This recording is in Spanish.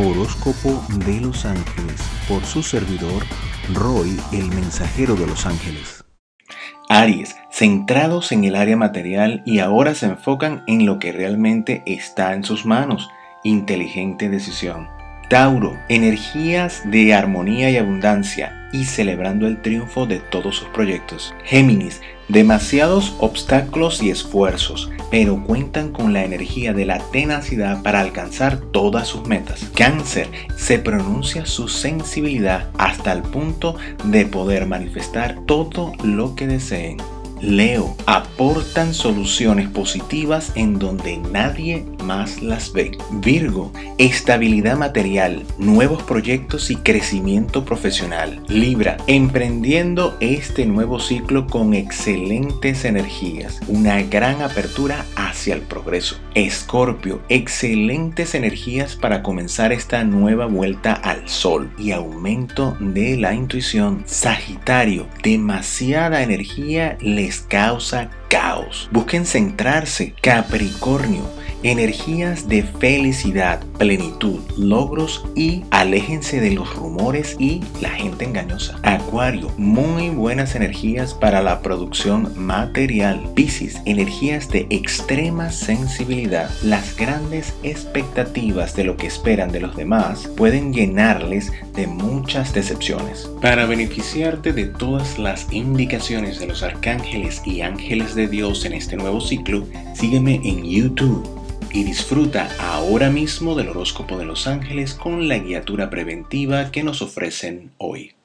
Horóscopo de los Ángeles por su servidor Roy, el mensajero de los ángeles. Aries, centrados en el área material y ahora se enfocan en lo que realmente está en sus manos. Inteligente decisión. Tauro, energías de armonía y abundancia y celebrando el triunfo de todos sus proyectos. Géminis, demasiados obstáculos y esfuerzos, pero cuentan con la energía de la tenacidad para alcanzar todas sus metas. Cáncer, se pronuncia su sensibilidad hasta el punto de poder manifestar todo lo que deseen. Leo aportan soluciones positivas en donde nadie más las ve. Virgo, estabilidad material, nuevos proyectos y crecimiento profesional. Libra, emprendiendo este nuevo ciclo con excelentes energías, una gran apertura hacia el progreso. Escorpio, excelentes energías para comenzar esta nueva vuelta al sol y aumento de la intuición. Sagitario, demasiada energía le causa caos. Busquen centrarse. Capricornio, energías de felicidad, plenitud, logros y aléjense de los rumores y la gente engañosa. Acuario, muy buenas energías para la producción material. Piscis, energías de extrema sensibilidad. Las grandes expectativas de lo que esperan de los demás pueden llenarles de muchas decepciones. Para beneficiarte de todas las indicaciones de los arcángeles y ángeles de Dios en este nuevo ciclo, sígueme en YouTube y disfruta ahora mismo del horóscopo de los ángeles con la guiatura preventiva que nos ofrecen hoy.